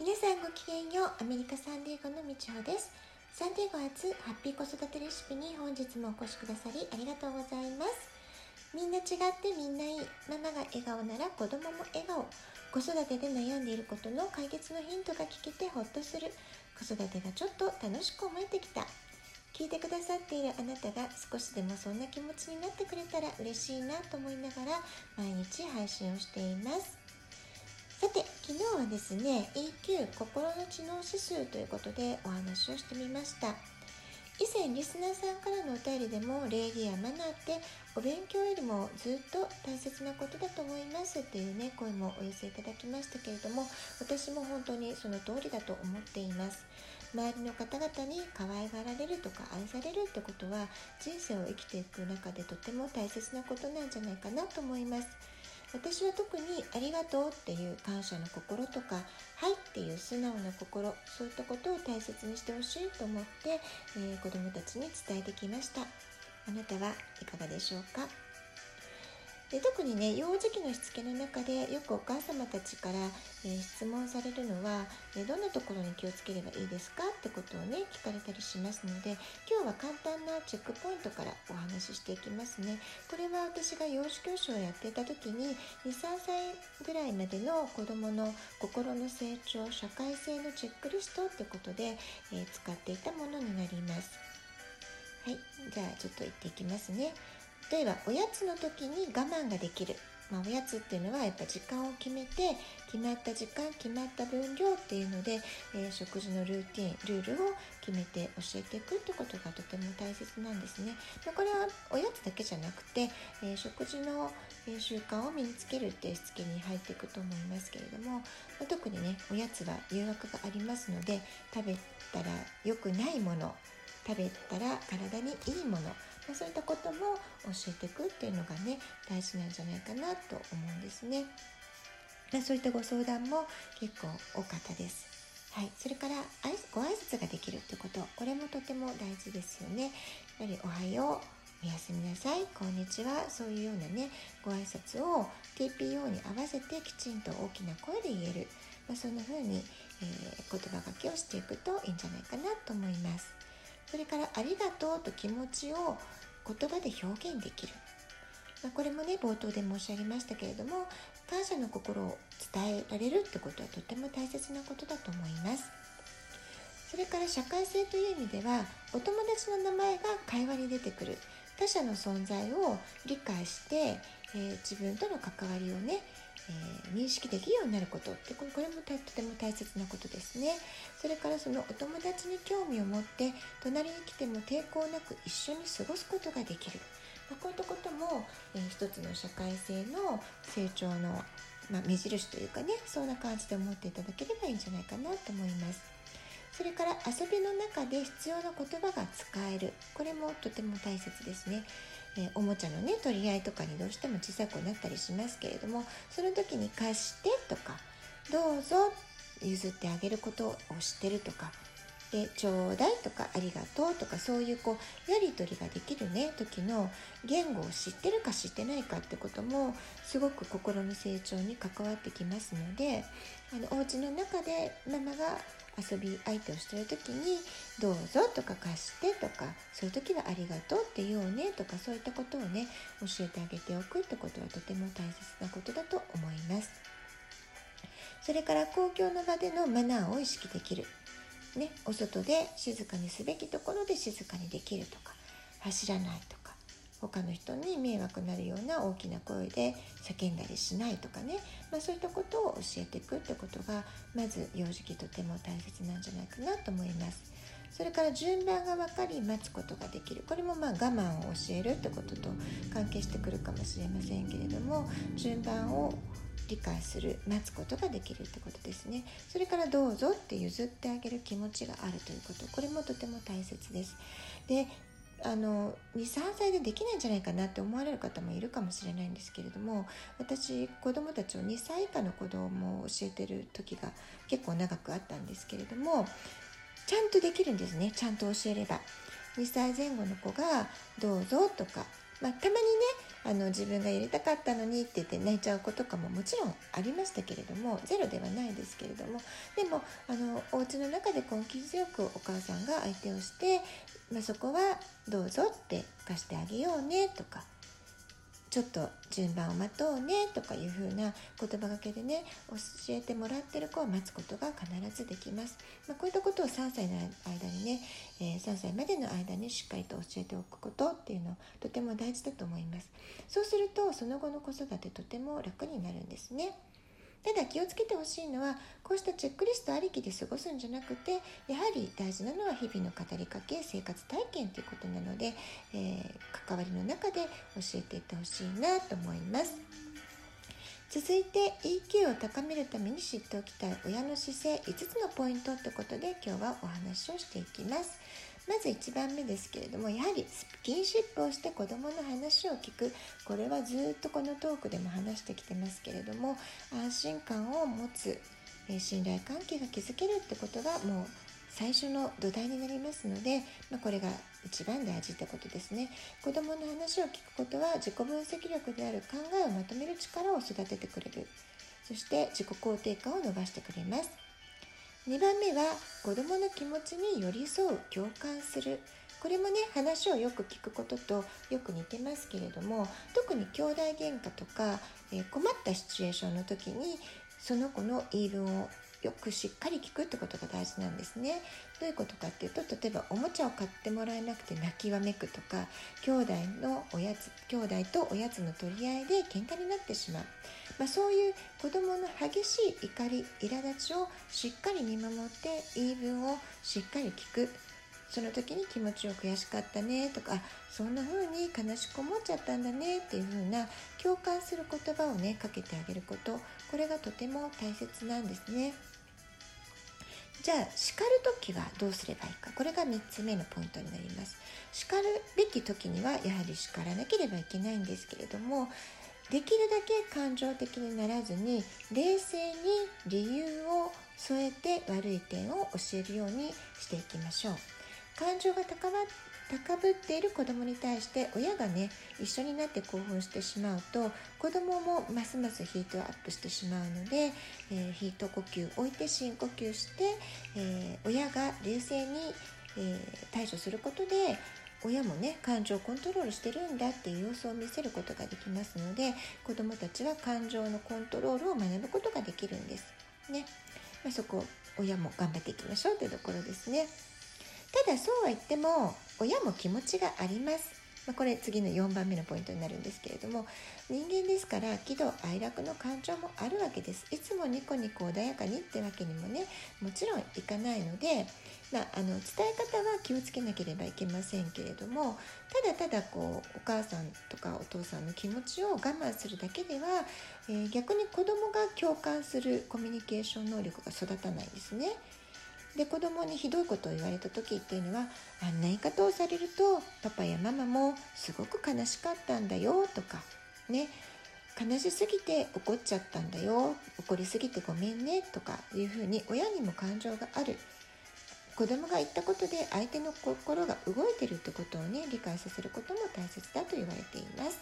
皆さんごきげんよう。アメリカサンディエゴのみちほです。サンディエゴ初ハッピー子育てレシピに本日もお越しくださりありがとうございます。みんな違ってみんないいママが笑顔なら子供も笑顔。子育てで悩んでいることの解決のヒントが聞けてほっとする。子育てがちょっと楽しく思えてきた。聞いてくださっているあなたが少しでもそんな気持ちになってくれたら嬉しいなと思いながら毎日配信をしています。さて昨日はですね EQ 心の知能指数ということでお話をしてみました。以前リスナーさんからのお便りでも礼儀やマナーってお勉強よりもずっと大切なことだと思いますっていうね声もお寄せいただきましたけれども私も本当にその通りだと思っています。周りの方々に可愛がられるとか愛されるってことは人生を生きていく中でとても大切なことなんじゃないかなと思います。私は特にありがとうっていう感謝の心とかはいっていう素直な心そういったことを大切にしてほしいと思って、えー、子どもたちに伝えてきました。あなたはいかがでしょうか？で特にね幼児期のしつけの中でよくお母様たちから、えー、質問されるのは、えどんなところに気をつければいいですか？ってことをね聞かれたりしますので今日は簡単なチェックポイントからお話ししていきますね。これは私が幼児教師をやっていた時に23歳ぐらいまでの子どもの心の成長社会性のチェックリストってことで、えー、使っていたものになります。はい。じゃあちょっと言っていきますね。例えばおやつの時に我慢ができる、まあ、おやつっていうのはやっぱ時間を決めて決まった時間決まった分量っていうので、えー、食事のルーティンルールを決めて教えていくってことがとても大切なんですね。でこれはおやつだけじゃなくて、えー、食事の習慣を身につけるっていうしつけに入っていくと思いますけれども、まあ、特にねおやつは誘惑がありますので食べたら良くないもの食べたら体にいいもの、まあ、そういったことも教えていくっていうのがね大事なんじゃないかなと思うんですね。まあ、そういったご相談も結構多かったです。はい、それからご挨拶ができるってことこれもとても大事ですよね。やっぱり「おはよう」「おやすみなさい」「こんにちは」そういうようなねご挨拶を TPO に合わせてきちんと大きな声で言える、まあ、そんな風に、えー、言葉がけをしていくといいんじゃないかなと思います。それから「ありがとう」と気持ちを言葉で表現できる、まあ、これもね冒頭で申し上げましたけれども感謝の心を伝えられるってことはとても大切なことだと思います。それから社会性という意味ではお友達の名前が会話に出てくる。他者の存在を理解して、えー、自分との関わりをねえー、認識できるようになることってこれもとても大切なことですね。それからそのお友達に興味を持って隣に来ても抵抗なく一緒に過ごすことができる、まあ、こういったことも、えー、一つの社会性の成長の、まあ、目印というかねそんな感じで思っていただければいいんじゃないかなと思います。それから遊びの中で必要な言葉が使える。これもとても大切ですね。えー、おもちゃのね取り合いとかにどうしても小さくなったりしますけれどもその時に「貸して」とか「どうぞ」譲ってあげることを知ってるとかで「ちょうだい」とか「ありがとう」とかそういうこうやり取りができるね時の言語を知ってるか知ってないかってこともすごく心の成長に関わってきますのであのお家の中でママが遊び相手をしてる時に「どうぞ」とか「貸して」とかそういう時は「ありがとう」って言おうねとかそういったことをね教えてあげておくってことはとても大切なことだと思います。それから公共の場でのマナーを意識できる。ね、お外で静かにすべきところで静かにできるとか走らないとか他の人に迷惑になるような大きな声で叫んだりしないとかね、まあ、そういったことを教えていくってことがまず幼児期とても大切なんじゃないかなと思います。それから順番が分かり待つことができる。これもまあ我慢を教えるってことと関係してくるかもしれませんけれども順番を理解する待つことができるってことですね。それからどうぞって譲ってあげる気持ちがあるということ。これもとても大切です。であの23歳でできないんじゃないかなって思われる方もいるかもしれないんですけれども私子どもたちを2歳以下の子どもを教えてる時が結構長くあったんですけれどもちゃんとできるんですね。ちゃんと教えれば。2歳前後の子が「どうぞ」とか、まあ、たまにねあの自分がやりたかったのにって言って泣いちゃう子とかももちろんありましたけれどもゼロではないですけれどもでもあのお家の中で根気強くお母さんが相手をして、まあ、そこはどうぞって貸してあげようねとかちょっと順番を待とうねとかいう風な言葉がけでね教えてもらってる子は待つことが必ずできます、まあ、こういったことを3歳の間にね、えー、3歳までの間にしっかりと教えておくことっていうのとても大事だと思います。そうするとその後の子育てとても楽になるんですね。ただ気をつけてほしいのはこうしたチェックリストありきで過ごすんじゃなくてやはり大事なのは日々の語りかけ生活体験ということなので、えー、関わりの中で教えていってほしいなと思います。続いて EQ を高めるために知っておきたい親の姿勢5つのポイントってことで今日はお話をしていきます。まず1番目ですけれどもやはりスキンシップをして子どもの話を聞く。これはずっとこのトークでも話してきてますけれども安心感を持つ、え信頼関係が築けるってことがもう最初の土台になりますので、まあ、これが一番大事ってことですね。子どもの話を聞くことは自己分析力である考えをまとめる力を育ててくれる。そして自己肯定感を伸ばしてくれます。2番目は子どもの気持ちに寄り添う共感するこれもね話をよく聞くこととよく似てますけれども特に兄弟喧嘩とか、えー、困ったシチュエーションの時にその子の言い分をよくしっかり聞くってことが大事なんですね。どういうことかっていうと例えばおもちゃを買ってもらえなくて泣きわめくとか兄弟のおやつ兄弟とおやつの取り合いで喧嘩になってしまう、まあ、そういう子どもの激しい怒り苛立ちをしっかり見守って言い分をしっかり聞く。その時に気持ちよく悔しかったねとかそんな風に悲しく思っちゃったんだねっていう風な共感する言葉をねかけてあげること。これがとても大切なんですね。じゃあ叱る時はどうすればいいか。これが3つ目のポイントになります。叱るべき時にはやはり叱らなければいけないんですけれどもできるだけ感情的にならずに冷静に理由を添えて悪い点を教えるようにしていきましょう。感情が高ぶっている子供に対して親がね一緒になって興奮してしまうと子供もますますヒートアップしてしまうので、えー、ヒート呼吸置いて深呼吸して、えー、親が冷静に、えー、対処することで親もね感情をコントロールしてるんだっていう様子を見せることができますので子どもたちは感情のコントロールを学ぶことができるんです。ねまあ、そこ親も頑張っていきましょうというところですね。ただそうは言っても親も気持ちがあります。まあ、これ次の4番目のポイントになるんですけれども人間ですから喜怒哀楽の感情もあるわけですいつもニコニコ穏やかにってわけにもねもちろんいかないので、まあ、あの伝え方は気をつけなければいけませんけれどもただただこうお母さんとかお父さんの気持ちを我慢するだけでは、えー、逆に子供が共感するコミュニケーション能力が育たないんですね。で子供にひどいことを言われた時っていうのはあんな言い方をされるとパパやママもすごく悲しかったんだよとかね。悲しすぎて怒っちゃったんだよ怒りすぎてごめんねとかいうふうに親にも感情がある。子供が言ったことで相手の心が動いてるってことをね理解させることも大切だと言われています。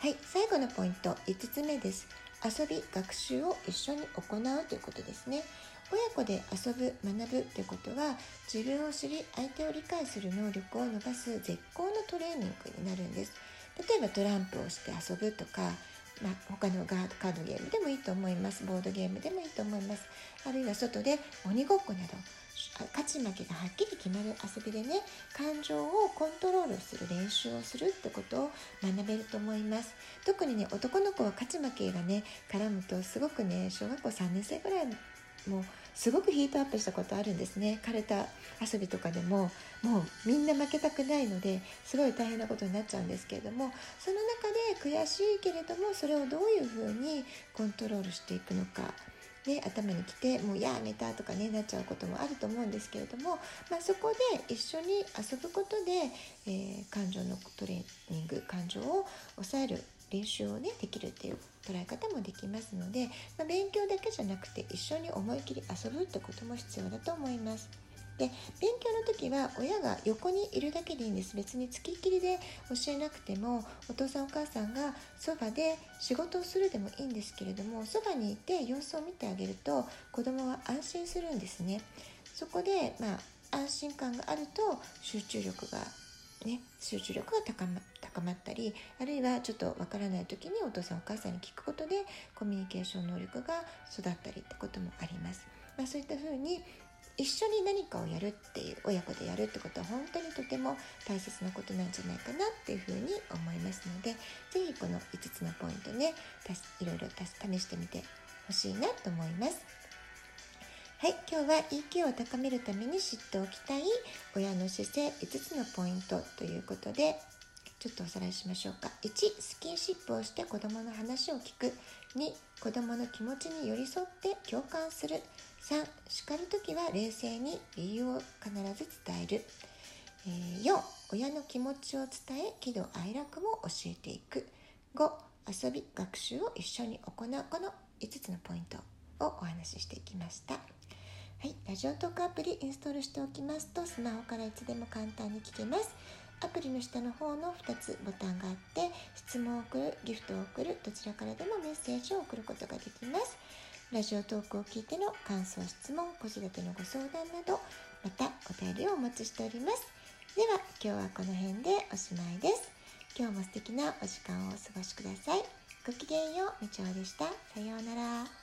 はい最後のポイント5つ目です。遊び学習を一緒に行うということですね。親子で遊ぶ学ぶということは自分を知り相手を理解する能力を伸ばす絶好のトレーニングになるんです。例えばトランプをして遊ぶとか、まあ、他のカードゲームでもいいと思います。ボードゲームでもいいと思います。あるいは外で鬼ごっこなど勝ち負けがはっきり決まる遊びでね感情をコントロールする練習をするってことを学べると思います。特にね男の子は勝ち負けがね絡むとすごくね小学校3年生ぐらいもうすごくヒートアップしたことあるんですね。枯れた遊びとかでも。もうみんな負けたくないのですごい大変なことになっちゃうんですけれども。その中で悔しいけれどもそれをどういうふうにコントロールしていくのか。ね、頭に来てもうやめたとかねなっちゃうこともあると思うんですけれども、まあ、そこで一緒に遊ぶことで、えー、感情のトレーニング感情を抑える練習をねできるっていう捉え方もできますので、まあ、勉強だけじゃなくて一緒に思い切り遊ぶってことも必要だと思います。で勉強の時は親が横にいるだけでいいんです別につきっきりで教えなくてもお父さんお母さんがそばで仕事をするでもいいんですけれどもそばにいて様子を見てあげると子供は安心するんですねそこでまあ安心感があると集中力がね、集中力が高ま高まったりあるいはちょっとわからない時にお父さんお母さんに聞くことでコミュニケーション能力が育ったりってこともあります。まあ、そういったふうに一緒に何かをやるっていう親子でやるってことは本当にとても大切なことなんじゃないかなっていうふうに思いますので是非この5つのポイントねいろいろ試してみてほしいなと思います。はい、今日は EQ を高めるために知っておきたい親の姿勢5つのポイントということでちょっとおさらいしましょうか。1スキンシップをして子どもの話を聞く。2子どもの気持ちに寄り添って共感する。3叱る時は冷静に理由を必ず伝える、え、4親の気持ちを伝え喜怒哀楽も教えていく。5遊び学習を一緒に行う。この5つのポイントをお話ししていきました。はい、ラジオトークアプリインストールしておきますとスマホからいつでも簡単に聞けます。アプリの下の方の2つボタンがあって質問を送るギフトを送るどちらからでもメッセージを送ることができます。ラジオトークを聞いての感想質問子育てのご相談などまたお便りをお待ちしております。では今日はこの辺でおしまいです。今日も素敵なお時間をお過ごしください。ごきげんようみちおでした。さようなら。